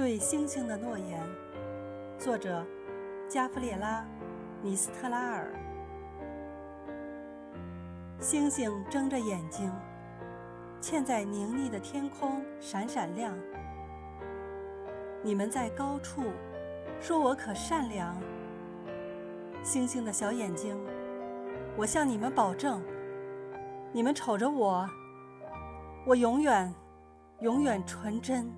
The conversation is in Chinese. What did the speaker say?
对星星的诺言。作者加弗列拉米斯特拉尔。星星睁着眼睛嵌在宁谧的天空闪闪亮。你们在高处说我可善良。星星的小眼睛我向你们保证你们瞅着我我永远永远纯真。